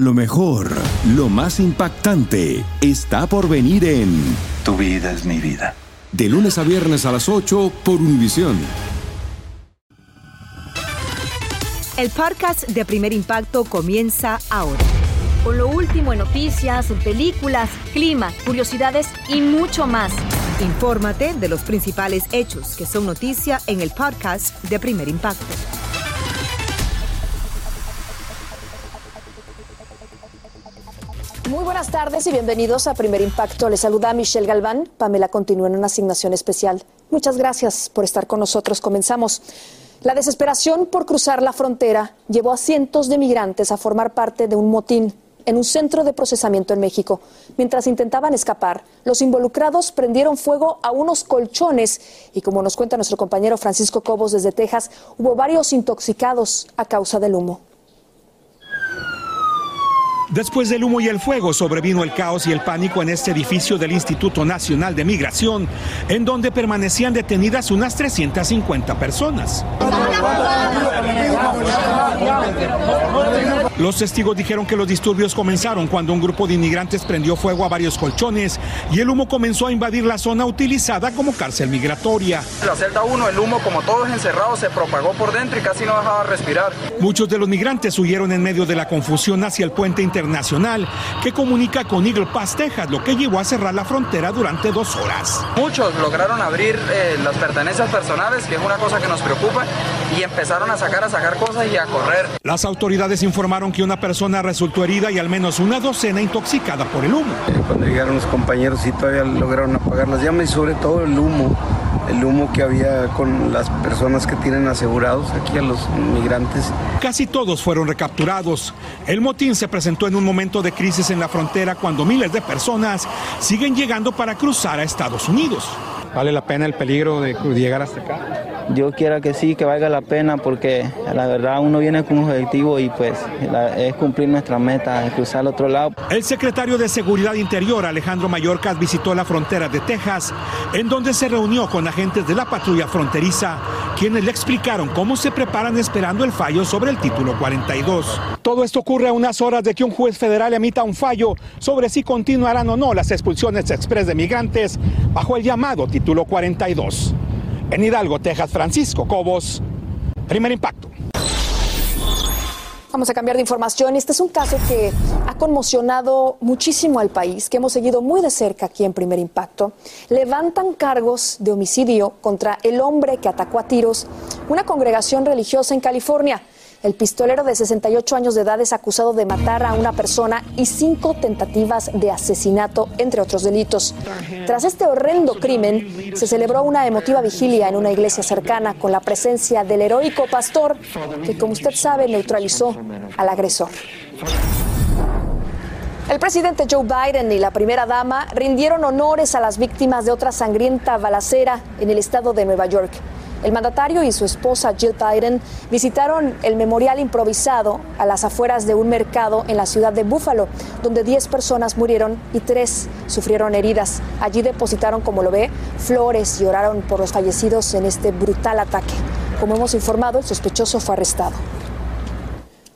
Lo mejor, lo más impactante, está por venir en Tu vida es mi vida. De lunes a viernes a las 8 por Univisión. El podcast de Primer Impacto comienza ahora. Con lo último en noticias, películas, clima, curiosidades y mucho más. Infórmate de los principales hechos que son noticia en el podcast de Primer Impacto. Muy buenas tardes y bienvenidos a Primer Impacto. Les saluda Michelle Galván. Pamela continúa en una asignación especial. Muchas gracias por estar con nosotros. Comenzamos. La desesperación por cruzar la frontera llevó a cientos de migrantes a formar parte de un motín en un centro de procesamiento en México. Mientras intentaban escapar, los involucrados prendieron fuego a unos colchones y como nos cuenta nuestro compañero Francisco Cobos desde Texas, hubo varios intoxicados a causa del humo. Después del humo y el fuego sobrevino el caos y el pánico en este edificio del Instituto Nacional de Migración, en donde permanecían detenidas unas 350 personas. Los testigos dijeron que los disturbios comenzaron cuando un grupo de inmigrantes prendió fuego a varios colchones y el humo comenzó a invadir la zona utilizada como cárcel migratoria. La celda 1, el humo, como todos encerrados, se propagó por dentro y casi no dejaba respirar. Muchos de los migrantes huyeron en medio de la confusión hacia el puente internacional que comunica con Eagle Pass, Texas, lo que llevó a cerrar la frontera durante dos horas. Muchos lograron abrir eh, las pertenencias personales, que es una cosa que nos preocupa, y empezaron a sacar, a sacar cosas y a correr. Las autoridades informaron que una persona resultó herida y al menos una docena intoxicada por el humo. Cuando llegaron los compañeros y todavía lograron apagar las llamas y sobre todo el humo, el humo que había con las personas que tienen asegurados aquí a los migrantes. Casi todos fueron recapturados. El motín se presentó en un momento de crisis en la frontera cuando miles de personas siguen llegando para cruzar a Estados Unidos. ¿Vale la pena el peligro de llegar hasta acá? Yo quiero que sí, que valga la pena porque la verdad uno viene con un objetivo y pues es cumplir nuestra meta, es cruzar al otro lado. El secretario de Seguridad Interior, Alejandro Mayorkas, visitó la frontera de Texas, en donde se reunió con agentes de la patrulla fronteriza, quienes le explicaron cómo se preparan esperando el fallo sobre el título 42. Todo esto ocurre a unas horas de que un juez federal emita un fallo sobre si continuarán o no las expulsiones express de migrantes bajo el llamado título 42. En Hidalgo, Texas, Francisco Cobos, primer impacto. Vamos a cambiar de información. Este es un caso que ha conmocionado muchísimo al país, que hemos seguido muy de cerca aquí en Primer Impacto. Levantan cargos de homicidio contra el hombre que atacó a tiros una congregación religiosa en California. El pistolero de 68 años de edad es acusado de matar a una persona y cinco tentativas de asesinato, entre otros delitos. Tras este horrendo crimen, se celebró una emotiva vigilia en una iglesia cercana con la presencia del heroico pastor que, como usted sabe, neutralizó al agresor. El presidente Joe Biden y la primera dama rindieron honores a las víctimas de otra sangrienta balacera en el estado de Nueva York. El mandatario y su esposa Jill Biden visitaron el memorial improvisado a las afueras de un mercado en la ciudad de Buffalo, donde 10 personas murieron y 3 sufrieron heridas. Allí depositaron, como lo ve, flores y oraron por los fallecidos en este brutal ataque. Como hemos informado, el sospechoso fue arrestado.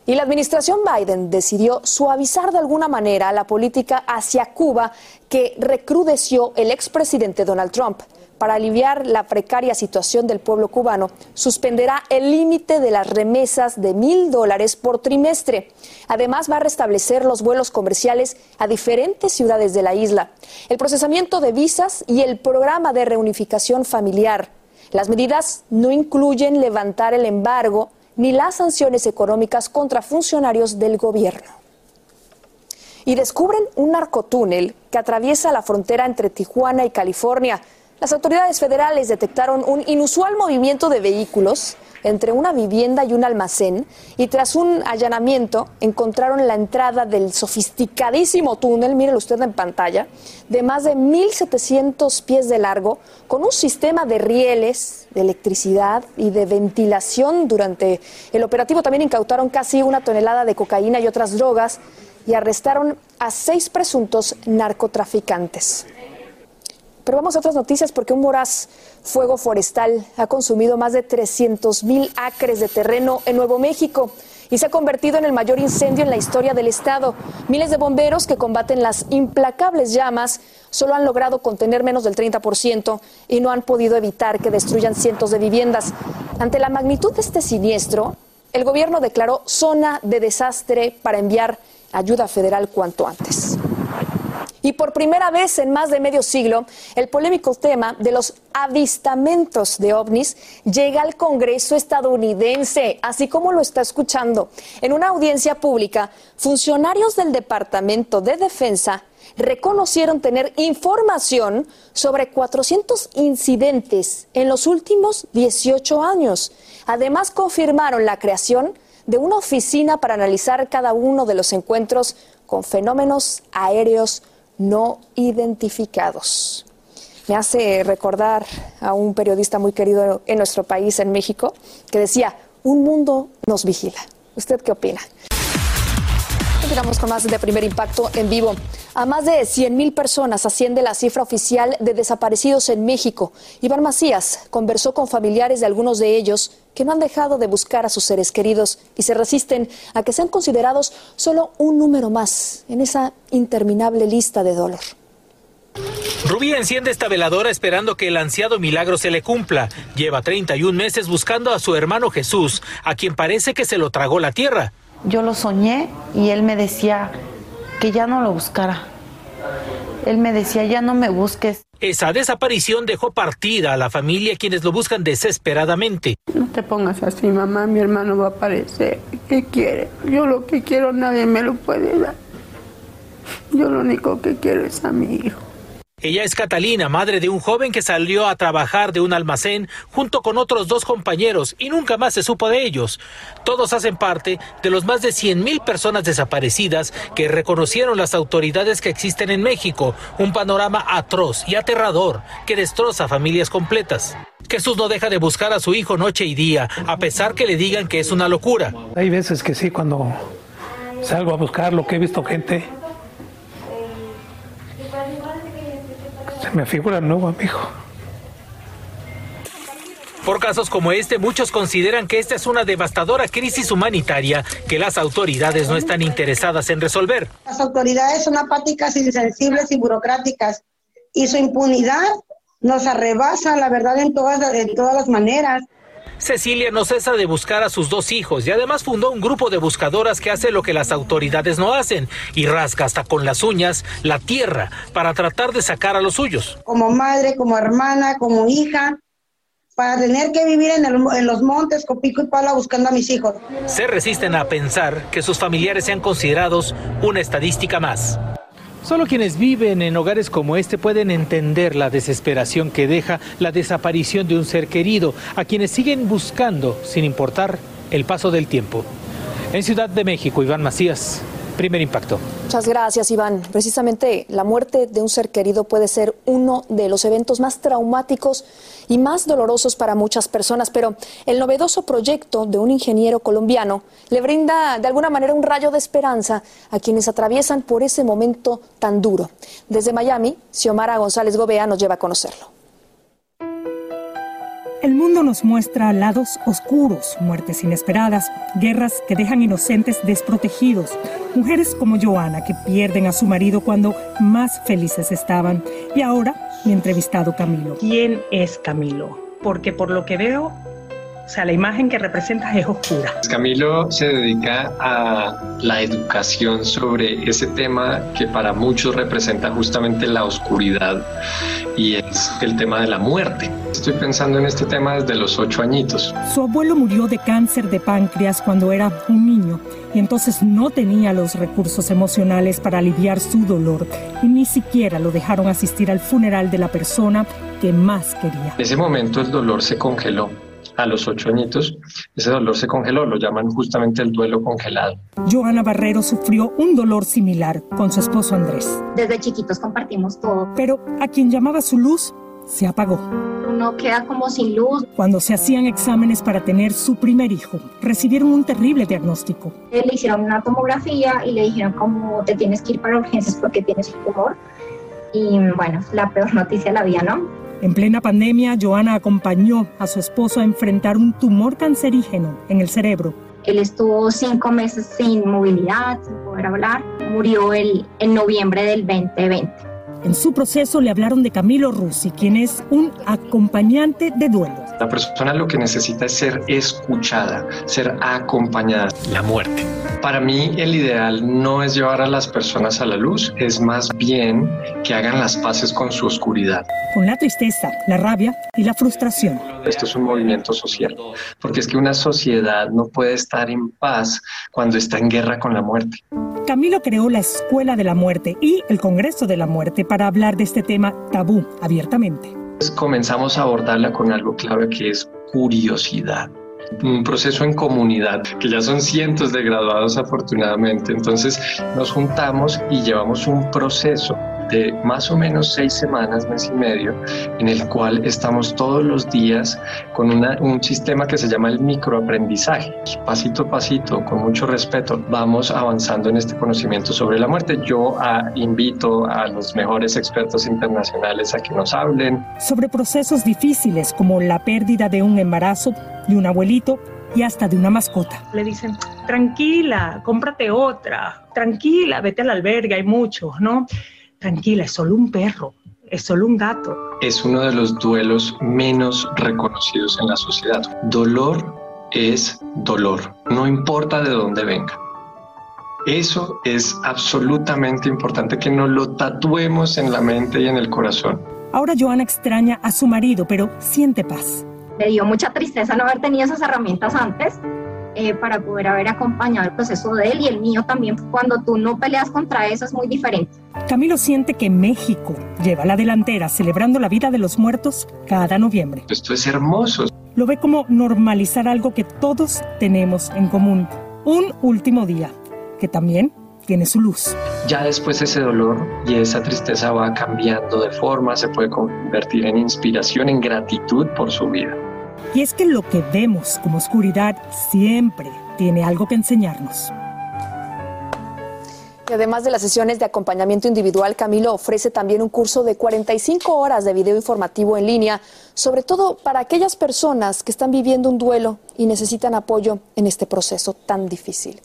Y la administración Biden decidió suavizar de alguna manera la política hacia Cuba que recrudeció el expresidente Donald Trump para aliviar la precaria situación del pueblo cubano, suspenderá el límite de las remesas de mil dólares por trimestre. Además, va a restablecer los vuelos comerciales a diferentes ciudades de la isla, el procesamiento de visas y el programa de reunificación familiar. Las medidas no incluyen levantar el embargo ni las sanciones económicas contra funcionarios del gobierno. Y descubren un narcotúnel que atraviesa la frontera entre Tijuana y California. Las autoridades federales detectaron un inusual movimiento de vehículos entre una vivienda y un almacén y tras un allanamiento encontraron la entrada del sofisticadísimo túnel, mire usted en pantalla, de más de 1.700 pies de largo, con un sistema de rieles, de electricidad y de ventilación. Durante el operativo también incautaron casi una tonelada de cocaína y otras drogas y arrestaron a seis presuntos narcotraficantes. Pero vamos a otras noticias porque un voraz fuego forestal ha consumido más de 300 mil acres de terreno en Nuevo México. y se ha convertido en el mayor incendio en la historia del estado. Miles de bomberos que combaten las implacables llamas solo han logrado contener menos del 30% y no han podido evitar que destruyan cientos de viviendas. Ante la magnitud de este siniestro, el gobierno declaró zona de desastre para enviar ayuda federal cuanto antes. Y por primera vez en más de medio siglo, el polémico tema de los avistamientos de ovnis llega al Congreso estadounidense, así como lo está escuchando. En una audiencia pública, funcionarios del Departamento de Defensa reconocieron tener información sobre 400 incidentes en los últimos 18 años. Además, confirmaron la creación de una oficina para analizar cada uno de los encuentros con fenómenos aéreos no identificados. Me hace recordar a un periodista muy querido en nuestro país, en México, que decía, un mundo nos vigila. ¿Usted qué opina? Continuamos con más de primer impacto en vivo. A más de 100.000 personas asciende la cifra oficial de desaparecidos en México. Iván Macías conversó con familiares de algunos de ellos que no han dejado de buscar a sus seres queridos y se resisten a que sean considerados solo un número más en esa interminable lista de dolor. Rubí enciende esta veladora esperando que el ansiado milagro se le cumpla. Lleva 31 meses buscando a su hermano Jesús, a quien parece que se lo tragó la tierra yo lo soñé y él me decía que ya no lo buscara. Él me decía, ya no me busques. Esa desaparición dejó partida a la familia quienes lo buscan desesperadamente. No te pongas así, mamá, mi hermano va a aparecer. ¿Qué quiere? Yo lo que quiero nadie me lo puede dar. Yo lo único que quiero es a mi hijo. Ella es Catalina, madre de un joven que salió a trabajar de un almacén junto con otros dos compañeros y nunca más se supo de ellos. Todos hacen parte de los más de 100 mil personas desaparecidas que reconocieron las autoridades que existen en México, un panorama atroz y aterrador que destroza familias completas. Jesús no deja de buscar a su hijo noche y día, a pesar que le digan que es una locura. Hay veces que sí, cuando salgo a buscar lo que he visto gente me figura el nuevo amigo. Por casos como este, muchos consideran que esta es una devastadora crisis humanitaria que las autoridades no están interesadas en resolver. Las autoridades son apáticas, insensibles y burocráticas y su impunidad nos arrebasa, la verdad, en todas, en todas las maneras. Cecilia no cesa de buscar a sus dos hijos y además fundó un grupo de buscadoras que hace lo que las autoridades no hacen y rasga hasta con las uñas la tierra para tratar de sacar a los suyos. Como madre, como hermana, como hija, para tener que vivir en, en, los montes con pico y pala buscando a mis hijos. Se resisten a pensar que sus familiares sean considerados una estadística más. Solo quienes viven en hogares como este pueden entender la desesperación que deja la desaparición de un ser querido, a quienes siguen buscando sin importar el paso del tiempo. En Ciudad de México, Iván Macías, Primer impacto. Muchas gracias, Iván. Precisamente la muerte de un ser querido puede ser uno de los eventos más traumáticos y más dolorosos para muchas personas, pero el novedoso proyecto de un ingeniero colombiano le brinda de alguna manera un rayo de esperanza a quienes atraviesan por ese momento tan duro. Desde Miami, Xiomara González Gobea nos lleva a conocerlo. El mundo nos muestra lados oscuros, muertes inesperadas, guerras que dejan inocentes desprotegidos, mujeres como Joana que pierden a su marido cuando más felices estaban. Y ahora, mi entrevistado Camilo. ¿Quién es Camilo? Porque por lo que veo, o sea, la imagen que representa es oscura. Camilo se dedica a la educación sobre ese tema que para muchos representa justamente la oscuridad y es el tema de la muerte. Estoy pensando en este tema desde los ocho añitos. Su abuelo murió de cáncer de páncreas cuando era un niño y entonces no tenía los recursos emocionales para aliviar su dolor y ni siquiera lo dejaron asistir al funeral de la persona que más quería. En ese momento el dolor se congeló a los ocho añitos, ese dolor se congeló, lo llaman justamente el duelo congelado. Joana Barrero sufrió un dolor similar con su esposo Andrés. Desde chiquitos compartimos todo. Pero a quien llamaba su luz, se apagó. Uno queda como sin luz. Cuando se hacían exámenes para tener su primer hijo, recibieron un terrible diagnóstico. Le hicieron una tomografía y le dijeron cómo te tienes que ir para urgencias porque tienes un tumor. Y bueno, la peor noticia de la vida, ¿no? En plena pandemia, Joana acompañó a su esposo a enfrentar un tumor cancerígeno en el cerebro. Él estuvo cinco meses sin movilidad, sin poder hablar. Murió el, en noviembre del 2020. En su proceso le hablaron de Camilo Russi, quien es un acompañante de duelo. La persona lo que necesita es ser escuchada, ser acompañada. La muerte. Para mí el ideal no es llevar a las personas a la luz, es más bien que hagan las paces con su oscuridad. Con la tristeza, la rabia y la frustración. Esto es un movimiento social, porque es que una sociedad no puede estar en paz cuando está en guerra con la muerte. Camilo creó la Escuela de la Muerte y el Congreso de la Muerte para hablar de este tema tabú abiertamente. Comenzamos a abordarla con algo clave que es curiosidad un proceso en comunidad, que ya son cientos de graduados afortunadamente. Entonces nos juntamos y llevamos un proceso de más o menos seis semanas, mes y medio, en el cual estamos todos los días con un sistema que se llama el microaprendizaje. Pasito a pasito, con mucho respeto, vamos avanzando en este conocimiento sobre la muerte. Yo ah, invito a los mejores expertos internacionales a que nos hablen. Sobre procesos difíciles como la pérdida de un embarazo, de un abuelito y hasta de una mascota. Le dicen, tranquila, cómprate otra, tranquila, vete al albergue, hay muchos, ¿no? Tranquila, es solo un perro, es solo un gato. Es uno de los duelos menos reconocidos en la sociedad. Dolor es dolor, no importa de dónde venga. Eso es absolutamente importante que nos lo tatuemos en la mente y en el corazón. Ahora Joana extraña a su marido, pero siente paz. Le dio mucha tristeza no haber tenido esas herramientas antes, eh, para poder haber acompañado el proceso de él y el mío también. Cuando tú no peleas contra eso es muy diferente. Camilo siente que México lleva la delantera celebrando la vida de los muertos cada noviembre. Esto es hermoso. Lo ve como normalizar algo que todos tenemos en común. Un último día, que también tiene su luz. Ya después ese dolor y esa tristeza va cambiando de forma, se puede convertir en inspiración, en gratitud por su vida. Y es que lo que vemos como oscuridad siempre tiene algo que enseñarnos. Y además de las sesiones de acompañamiento individual, Camilo ofrece también un curso de 45 horas de video informativo en línea, sobre todo para aquellas personas que están viviendo un duelo y necesitan apoyo en este proceso tan difícil.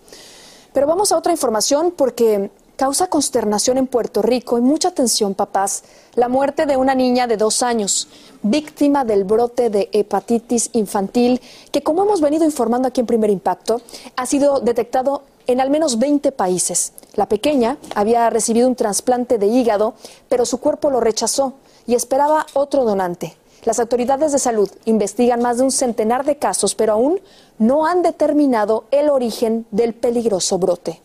Pero vamos a otra información porque causa consternación en Puerto Rico y mucha atención, papás, la muerte de una niña de dos años, víctima del brote de hepatitis infantil, que como hemos venido informando aquí en Primer Impacto, ha sido detectado en al menos 20 países. La pequeña había recibido un trasplante de hígado, pero su cuerpo lo rechazó y esperaba otro donante. Las autoridades de salud investigan más de un centenar de casos, pero aún no han determinado el origen del peligroso brote.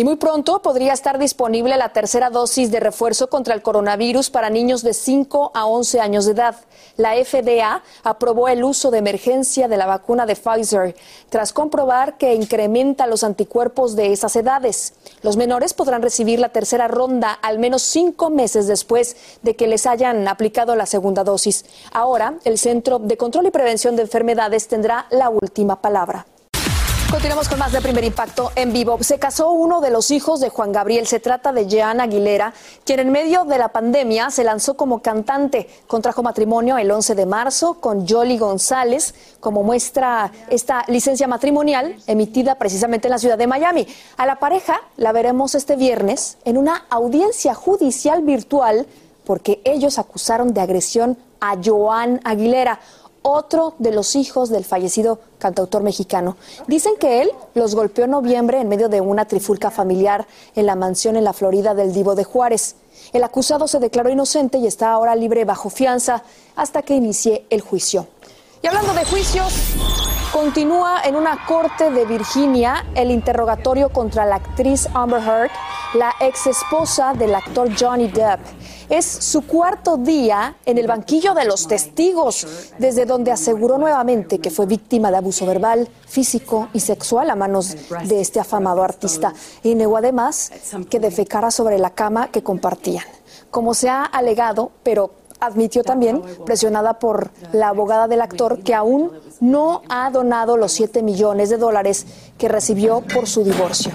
Y muy pronto podría estar disponible la tercera dosis de refuerzo contra el coronavirus para niños de 5 a 11 años de edad. La FDA aprobó el uso de emergencia de la vacuna de Pfizer tras comprobar que incrementa los anticuerpos de esas edades. Los menores podrán recibir la tercera ronda al menos cinco meses después de que les hayan aplicado la segunda dosis. Ahora, el Centro de Control y Prevención de Enfermedades tendrá la última palabra. Continuamos con más de Primer Impacto en vivo. Se casó uno de los hijos de Juan Gabriel. Se trata de Jean Aguilera, quien en medio de la pandemia se lanzó como cantante. Contrajo matrimonio el 11 de marzo con Jolly González, como muestra esta licencia matrimonial emitida precisamente en la ciudad de Miami. A la pareja la veremos este viernes en una audiencia judicial virtual porque ellos acusaron de agresión a Joan Aguilera otro de los hijos del fallecido cantautor mexicano. Dicen que él los golpeó en noviembre en medio de una trifulca familiar en la mansión en la Florida del Divo de Juárez. El acusado se declaró inocente y está ahora libre bajo fianza hasta que inicie el juicio. Y hablando de juicios, continúa en una corte de Virginia el interrogatorio contra la actriz Amber Heard, la ex esposa del actor Johnny Depp. Es su cuarto día en el banquillo de los testigos, desde donde aseguró nuevamente que fue víctima de abuso verbal, físico y sexual a manos de este afamado artista. Y negó además que defecara sobre la cama que compartían. Como se ha alegado, pero admitió también, presionada por la abogada del actor, que aún no ha donado los 7 millones de dólares que recibió por su divorcio.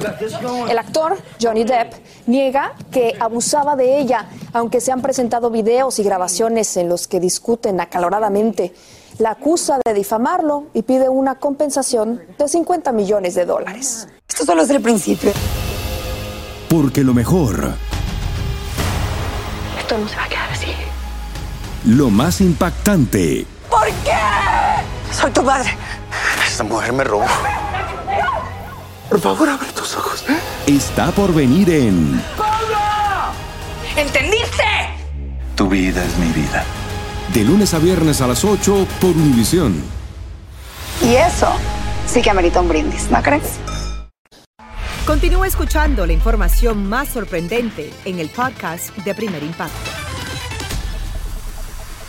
El actor, Johnny Depp, niega que abusaba de ella, aunque se han presentado videos y grabaciones en los que discuten acaloradamente. la acusa de difamarlo y pide una compensación de 50 millones de dólares. Esto solo es el principio. Porque lo mejor, Esto no se va a quedar así. Lo más impactante, ¿Por qué? Soy tu madre. Esta mujer me robó. Por favor, abre tus ojos. está por venir en ¿Entendiste? Tu vida es mi vida. De lunes a viernes a las 8 por Univisión. Y eso sí que amerita un brindis, ¿no crees? Continúa escuchando la información más sorprendente en el podcast de Primer Impacto.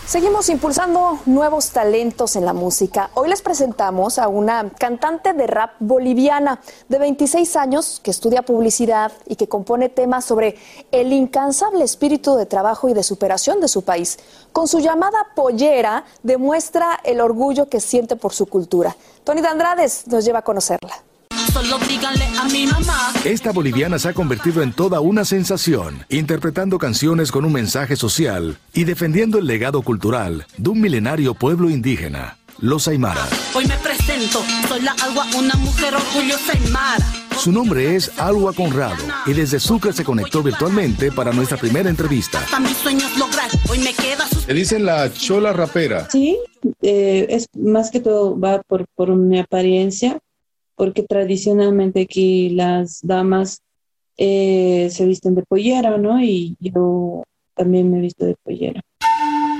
Seguimos impulsando nuevos talentos en la música. Hoy les presentamos a una cantante de rap boliviana de 26 años que estudia publicidad y que compone temas sobre el incansable espíritu de trabajo y de superación de su país. Con su llamada pollera demuestra el orgullo que siente por su cultura. Tony Dandrades nos lleva a conocerla. Solo díganle a mi mamá. Esta boliviana se ha convertido en toda una sensación, interpretando canciones con un mensaje social y defendiendo el legado cultural de un milenario pueblo indígena, los Aymara. Hoy me presento, soy la agua, una mujer orgullosa. Su nombre es Alua Conrado y desde Sucre se conectó virtualmente para nuestra primera entrevista. Le dicen la chola rapera. Sí, eh, es más que todo va por, por mi apariencia, porque tradicionalmente aquí las damas eh, se visten de pollera, ¿no? Y yo también me he visto de pollera.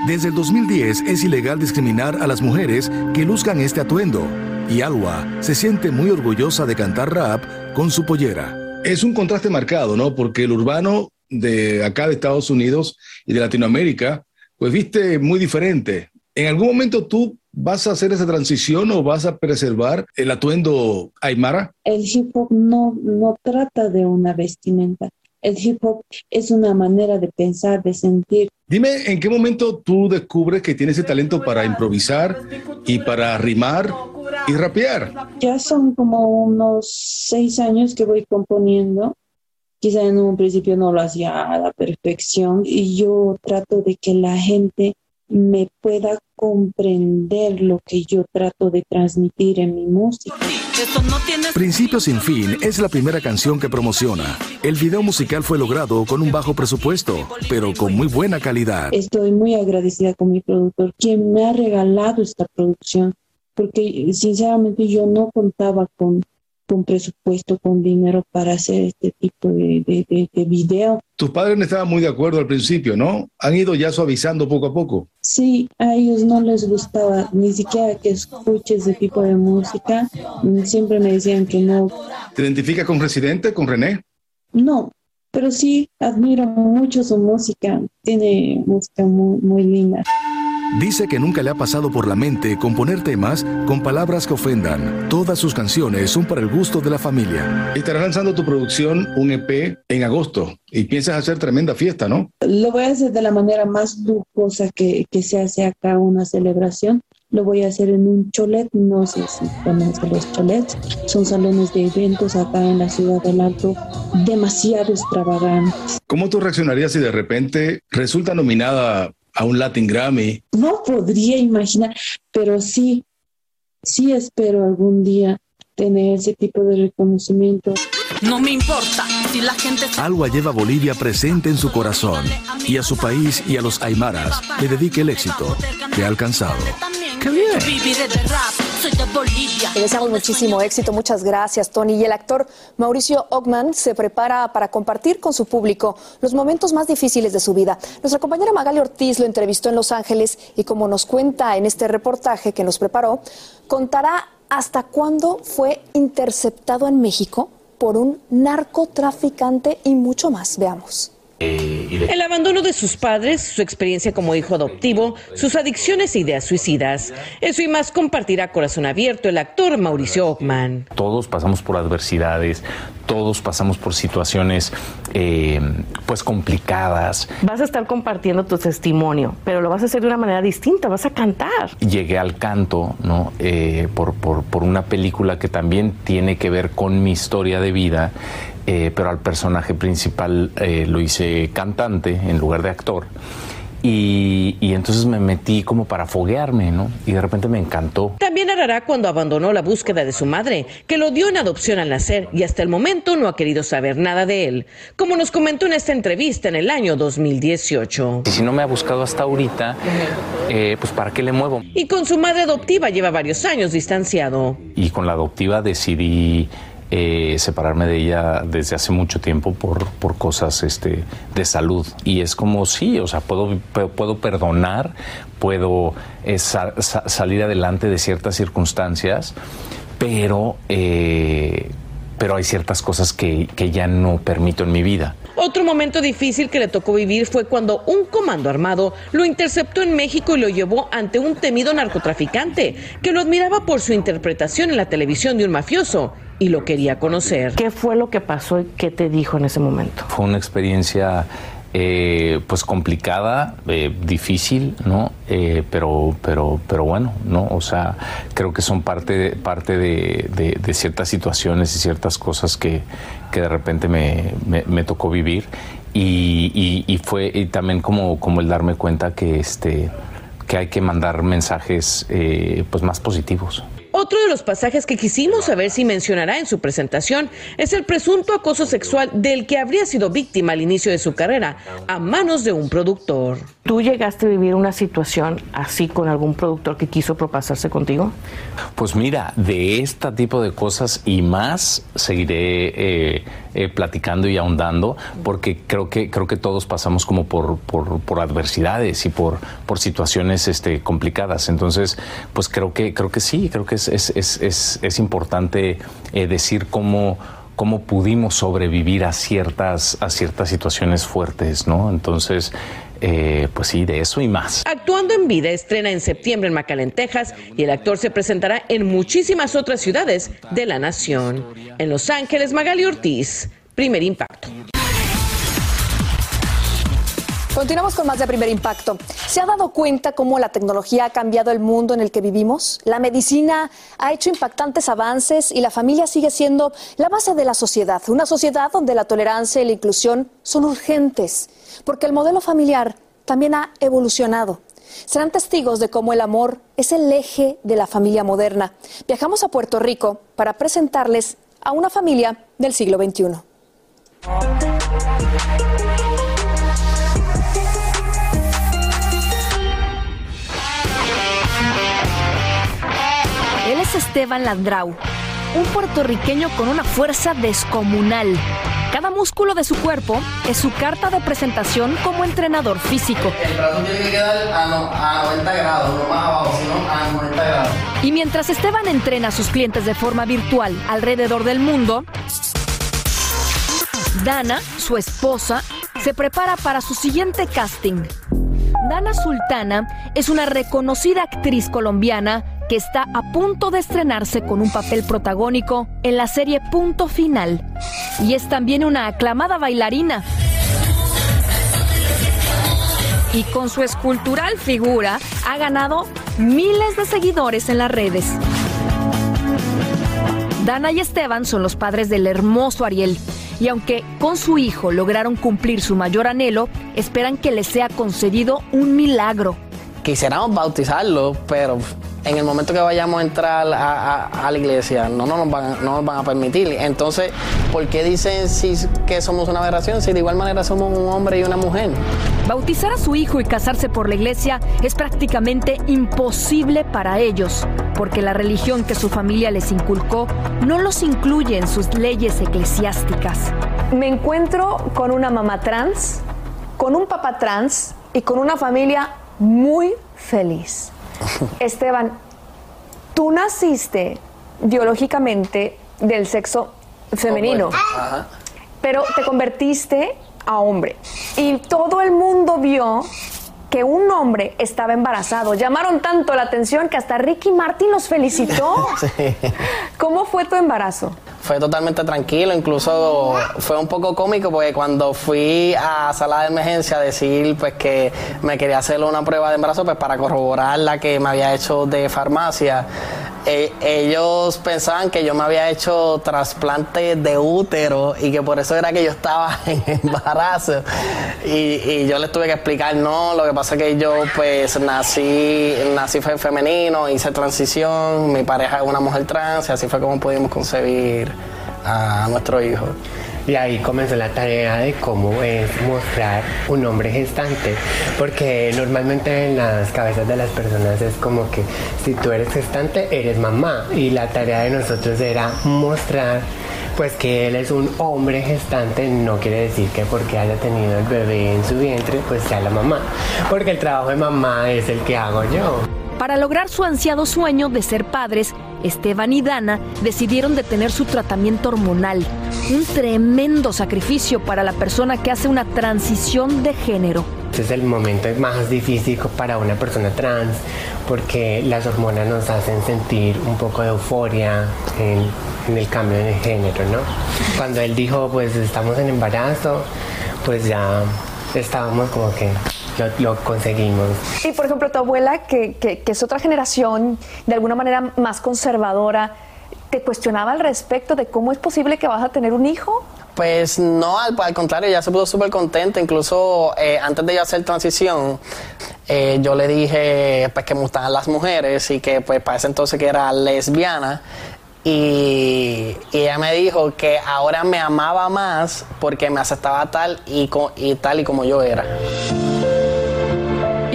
Desde el 2010 es ilegal discriminar a las mujeres que luzcan este atuendo y Alua se siente muy orgullosa de cantar rap con su pollera. Es un contraste marcado, ¿no? Porque el urbano de acá de Estados Unidos y de Latinoamérica, pues viste muy diferente. ¿En algún momento tú vas a hacer esa transición o vas a preservar el atuendo aymara? El hip hop no, no trata de una vestimenta. El hip hop es una manera de pensar, de sentir. Dime, ¿en qué momento tú descubres que tienes ese talento para improvisar y para rimar y rapear? Ya son como unos seis años que voy componiendo. Quizá en un principio no lo hacía a la perfección y yo trato de que la gente me pueda comprender lo que yo trato de transmitir en mi música. Eso no tiene... Principio sin fin es la primera canción que promociona. El video musical fue logrado con un bajo presupuesto, pero con muy buena calidad. Estoy muy agradecida con mi productor, quien me ha regalado esta producción, porque sinceramente yo no contaba con, con presupuesto, con dinero para hacer este tipo de, de, de, de video. Tus padres no estaban muy de acuerdo al principio, ¿no? Han ido ya suavizando poco a poco. Sí, a ellos no les gustaba ni siquiera que escuche ese tipo de música. Siempre me decían que no. ¿Te identificas con Residente, con René? No, pero sí admiro mucho su música. Tiene música muy, muy linda. Dice que nunca le ha pasado por la mente componer temas con palabras que ofendan. Todas sus canciones son para el gusto de la familia. Estarás lanzando tu producción, un EP, en agosto y piensas hacer tremenda fiesta, ¿no? Lo voy a hacer de la manera más lujosa que, que se hace acá una celebración. Lo voy a hacer en un cholet, no sé si conocen los cholets, son salones de eventos acá en la ciudad del Alto, demasiado extravagantes. ¿Cómo tú reaccionarías si de repente resulta nominada a un Latin Grammy? No podría imaginar, pero sí, sí espero algún día tener ese tipo de reconocimiento. No me importa si la gente... Alba lleva a Bolivia presente en su corazón y a su país y a los aymaras le dedique el éxito que ha alcanzado. ¡Qué bien! Soy de Bolivia. Le deseamos muchísimo éxito, muchas gracias Tony. Y el actor Mauricio Ogman se prepara para compartir con su público los momentos más difíciles de su vida. Nuestra compañera Magali Ortiz lo entrevistó en Los Ángeles y como nos cuenta en este reportaje que nos preparó, contará hasta cuándo fue interceptado en México por un narcotraficante y mucho más. Veamos. El abandono de sus padres, su experiencia como hijo adoptivo, sus adicciones e ideas suicidas. Eso y más compartirá corazón abierto el actor Mauricio Ockman. Todos pasamos por adversidades, todos pasamos por situaciones eh, pues complicadas. Vas a estar compartiendo tu testimonio, pero lo vas a hacer de una manera distinta, vas a cantar. Llegué al canto, ¿no? Eh, por, por, por una película que también tiene que ver con mi historia de vida. Eh, pero al personaje principal eh, lo hice cantante en lugar de actor. Y, y, entonces me metí como para foguearme, ¿no? Y de repente me encantó. También narrará cuando abandonó la búsqueda de su madre, que lo dio en adopción al nacer y hasta el momento no ha querido saber nada de él, como nos comentó en esta entrevista en el año 2018. Y si no me ha buscado hasta ahorita, eh, pues ¿para qué le muevo? Y con su madre adoptiva lleva varios años distanciado. Y con la adoptiva decidí eh, separarme de ella desde hace mucho tiempo por, por cosas este, de salud. Y es como, sí, o sea, puedo, puedo perdonar, puedo eh, salir adelante de ciertas circunstancias, pero, eh, pero hay ciertas cosas que, que ya no permito en mi vida. Otro momento difícil que le tocó vivir fue cuando un comando armado lo interceptó en México y lo llevó ante un temido narcotraficante que lo admiraba por su interpretación en la televisión de un mafioso y lo quería conocer. ¿Qué fue lo que pasó y qué te dijo en ese momento? Fue una experiencia eh, pues complicada, eh, difícil, ¿no? Eh, pero, pero, pero bueno, ¿no? O sea, creo que son parte, parte de, ciertas situaciones y ciertas cosas que, que de repente me, me, tocó vivir. Y, y, fue y también como, como el darme cuenta que este que hay que mandar mensajes pues más positivos. Otro de los pasajes que quisimos saber si mencionará en su presentación es el presunto acoso sexual del que habría sido víctima al inicio de su carrera a manos de un productor. ¿Tú llegaste a vivir una situación así con algún productor que quiso propasarse contigo? Pues mira, de este tipo de cosas y más seguiré eh, eh, platicando y ahondando porque creo que creo que todos pasamos como por, por, adversidades y por, por situaciones este, complicadas. Entonces, pues creo que creo que sí, creo que es es, importante eh, decir cómo, cómo pudimos sobrevivir a ciertas, a ciertas situaciones fuertes, ¿no? Entonces, eh, pues sí, de eso y más. Actuando en vida, estrena en septiembre en McAllen, Texas, y el actor se presentará en muchísimas otras ciudades de la nación. En Los Ángeles, Magali Ortiz, primer impacto. Continuamos con más de primer impacto. ¿Se ha dado cuenta cómo la tecnología ha cambiado el mundo en el que vivimos? La medicina ha hecho impactantes avances y la familia sigue siendo la base de la sociedad. Una sociedad donde la tolerancia y la inclusión son urgentes, porque el modelo familiar también ha evolucionado. Serán testigos de cómo el amor es el eje de la familia moderna. Viajamos a Puerto Rico para presentarles a una familia del siglo XXI. Esteban Landrau, un puertorriqueño con una fuerza descomunal. Cada músculo de su cuerpo es su carta de presentación como entrenador físico. El brazo tiene que quedar a, 90 grados, no más abajo, sino a 90 grados. Y mientras Esteban entrena a sus clientes de forma virtual alrededor del mundo, Dana, su esposa, se prepara para su siguiente casting. Dana Sultana es una reconocida actriz colombiana que está a punto de estrenarse con un papel protagónico en la serie Punto Final. Y es también una aclamada bailarina. Y con su escultural figura ha ganado miles de seguidores en las redes. Dana y Esteban son los padres del hermoso Ariel. Y aunque con su hijo lograron cumplir su mayor anhelo, esperan que les sea concedido un milagro. Quisiéramos bautizarlo, pero en el momento que vayamos a entrar a, la iglesia, no, no, nos van, no nos van a permitir. Entonces, ¿por qué dicen si, que somos una aberración si de igual manera somos un hombre y una mujer? Bautizar a su hijo y casarse por la iglesia es prácticamente imposible para ellos, porque la religión que su familia les inculcó no los incluye en sus leyes eclesiásticas. Me encuentro con una mamá trans, con un papá trans y con una familia muy feliz. Esteban, tú naciste biológicamente del sexo femenino, pero te convertiste a hombre. Y todo el mundo vio que un hombre estaba embarazado. Llamaron tanto la atención que hasta Ricky Martin los felicitó. ¿Cómo fue tu embarazo? Fue totalmente tranquilo, incluso fue un poco cómico porque cuando fui a sala de emergencia a decir pues que me quería hacer una prueba de embarazo pues para corroborar la que me había hecho de farmacia, eh, ellos pensaban que yo me había hecho trasplante de útero y que por eso era que yo estaba en embarazo. Y, yo les tuve que explicar, no, lo que pasa es que yo pues nací, nací femenino, hice transición, mi pareja es una mujer trans y así fue como pudimos concebir a nuestro hijo. Y ahí comenzó la tarea de cómo es mostrar un hombre gestante, porque normalmente en las cabezas de las personas es como que si tú eres gestante, eres mamá. Y la tarea de nosotros era mostrar pues que él es un hombre gestante no quiere decir que porque haya tenido el bebé en su vientre pues sea la mamá, porque el trabajo de mamá es el que hago yo. Para lograr su ansiado sueño de ser padres, Esteban y Dana decidieron detener su tratamiento hormonal, un tremendo sacrificio para la persona que hace una transición de género. Este es el momento más difícil para una persona trans porque las hormonas nos hacen sentir un poco de euforia en, en el cambio de género, ¿no? Cuando él dijo, pues estamos en embarazo, pues ya estábamos como que lo, conseguimos. Y por ejemplo, tu abuela, que, que, es otra generación, de alguna manera más conservadora, ¿te cuestionaba al respecto de cómo es posible que vas a tener un hijo? Pues no, al, contrario, ella se puso súper contenta. Incluso eh, antes de yo hacer transición, eh, yo le dije pues, que me gustaban las mujeres y que pues para ese entonces que era lesbiana. Y, ella me dijo que ahora me amaba más porque me aceptaba tal y, y tal y como yo era.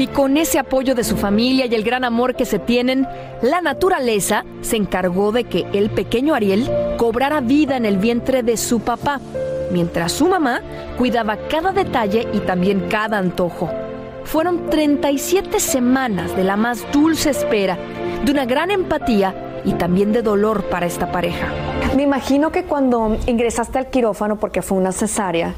Y con ese apoyo de su familia y el gran amor que se tienen, la naturaleza se encargó de que el pequeño Ariel cobrara vida en el vientre de su papá, mientras su mamá cuidaba cada detalle y también cada antojo. Fueron 37 semanas de la más dulce espera, de una gran empatía y también de dolor para esta pareja. Me imagino que cuando ingresaste al quirófano, porque fue una cesárea,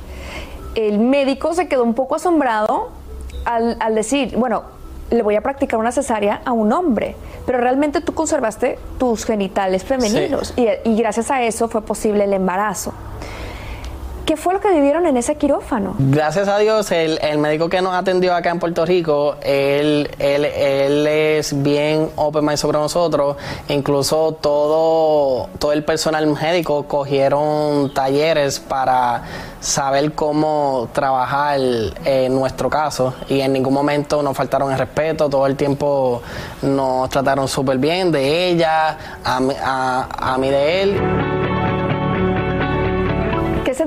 el médico se quedó un poco asombrado al, decir, bueno, le voy a practicar una cesárea a un hombre, pero realmente tú conservaste tus genitales femeninos y, y, gracias a eso fue posible el embarazo. ¿Qué fue lo que vivieron en ese quirófano? Gracias a Dios, el, médico que nos atendió acá en Puerto Rico, él, él, él bien open mind sobre nosotros. Incluso todo, todo el personal médico cogieron talleres para saber cómo trabajar en nuestro caso y en ningún momento nos faltaron el respeto, todo el tiempo nos trataron súper bien, de ella, a, a, a mí de él.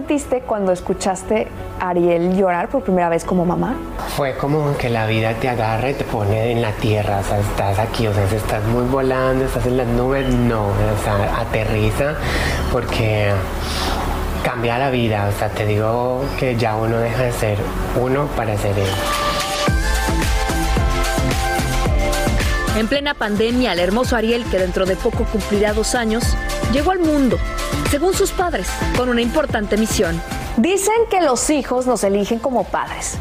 ¿Qué sentiste cuando escuchaste a Ariel llorar por primera vez como mamá? Fue como que la vida te agarra y te pone en la tierra, o sea, estás aquí, o sea, estás muy volando, estás en las nubes, no, o sea, aterriza porque cambia la vida, o sea, te digo que ya uno deja de ser uno para ser él. En plena pandemia, el hermoso Ariel, que dentro de poco cumplirá dos años, llegó al mundo según sus padres, con una importante misión. Dicen que los hijos nos eligen como padres.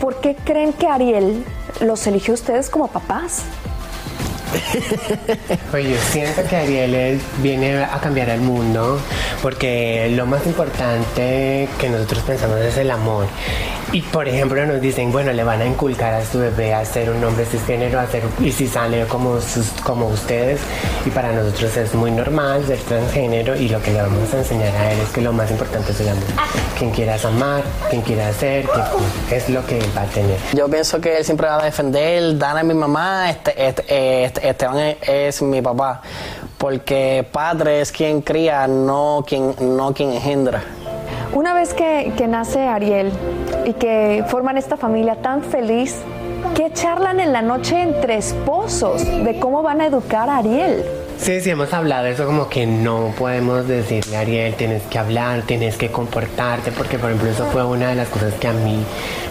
¿Por qué creen que Ariel los eligió ustedes como papás? Pues yo siento que Ariel viene a cambiar el mundo porque lo más importante que nosotros pensamos es el amor. Y por ejemplo nos dicen, bueno, le van a inculcar a su bebé a ser un hombre cisgénero, a ser, y si sale como, como ustedes. Y para nosotros es muy normal ser transgénero y lo que le vamos a enseñar a él es que lo más importante es el amor. Quien quieras amar, quien quiera ser, es lo que él va a tener. Yo pienso que él siempre va a defender, Dana es mi mamá, este, este, este Esteban es, mi papá, porque padre es quien cría, no quien, no quien engendra. Una vez que, que nace Ariel y que forman esta familia tan feliz, ¿qué charlan en la noche entre esposos de cómo van a educar a Ariel? Sí, sí, hemos hablado de eso como que no podemos decirle a Ariel, tienes que hablar, tienes que comportarte, porque por ejemplo eso fue una de las cosas que a mí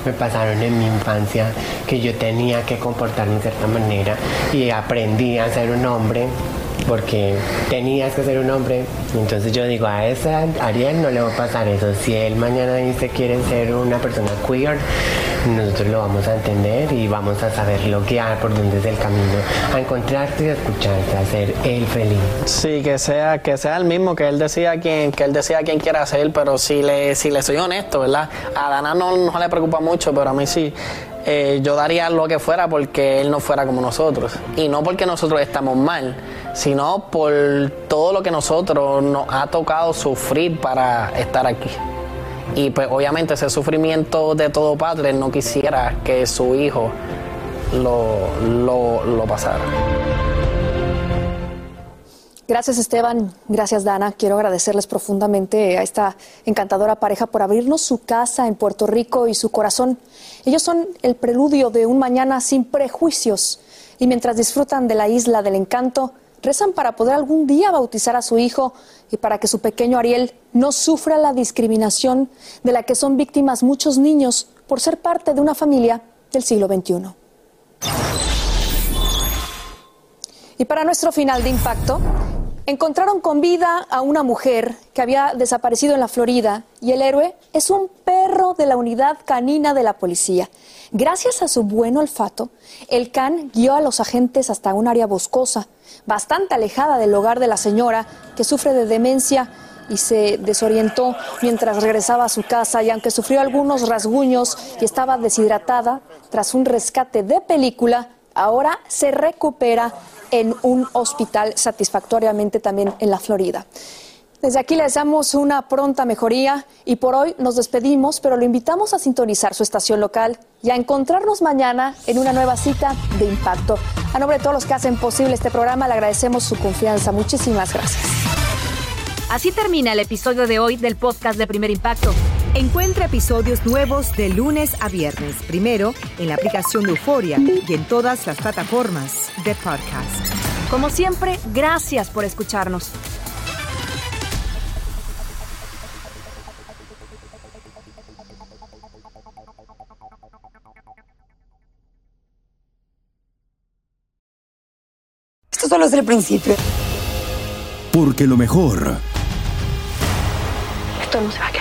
me pasaron en mi infancia, que yo tenía que comportarme de cierta manera y aprendí a ser un hombre porque tenías que ser un hombre. Entonces yo digo, a esa Ariel no le va a pasar eso. Si él mañana dice quiere ser una persona queer, nosotros lo vamos a entender y vamos a saber lo que hay, por dónde es el camino, a encontrarte y a escucharte, a ser él feliz. Sí, que sea, que sea el mismo, que él decía quien, que él decía quién quiera ser, pero si le, si le soy honesto, ¿verdad? A Dana no, no le preocupa mucho, pero a mí sí. Eh, yo daría lo que fuera porque él no fuera como nosotros. Y no porque nosotros estamos mal, sino por todo lo que nosotros nos ha tocado sufrir para estar aquí. Y pues obviamente ese sufrimiento de todo padre no quisiera que su hijo lo, lo, lo pasara. Gracias Esteban, gracias Dana. Quiero agradecerles profundamente a esta encantadora pareja por abrirnos su casa en Puerto Rico y su corazón. Ellos son el preludio de un mañana sin prejuicios y mientras disfrutan de la isla del encanto, rezan para poder algún día bautizar a su hijo y para que su pequeño Ariel no sufra la discriminación de la que son víctimas muchos niños por ser parte de una familia del siglo XXI. Y para nuestro final de impacto, encontraron con vida a una mujer que había desaparecido en la Florida y el héroe es un perro de la unidad canina de la policía. Gracias a su buen olfato, el can guió a los agentes hasta un área boscosa, bastante alejada del hogar de la señora que sufre de demencia y se desorientó mientras regresaba a su casa y aunque sufrió algunos rasguños y estaba deshidratada tras un rescate de película, ahora se recupera en un hospital satisfactoriamente también en la Florida. Desde aquí les damos una pronta mejoría y por hoy nos despedimos, pero lo invitamos a sintonizar su estación local y a encontrarnos mañana en una nueva cita de impacto. A nombre de todos los que hacen posible este programa, le agradecemos su confianza. Muchísimas gracias. Así termina el episodio de hoy del podcast de Primer Impacto. Encuentra episodios nuevos de lunes a viernes, primero en la aplicación de Euforia y en todas las plataformas de podcast. Como siempre, gracias por escucharnos. Esto solo es el principio. Porque lo mejor, Esto no se va a quedar.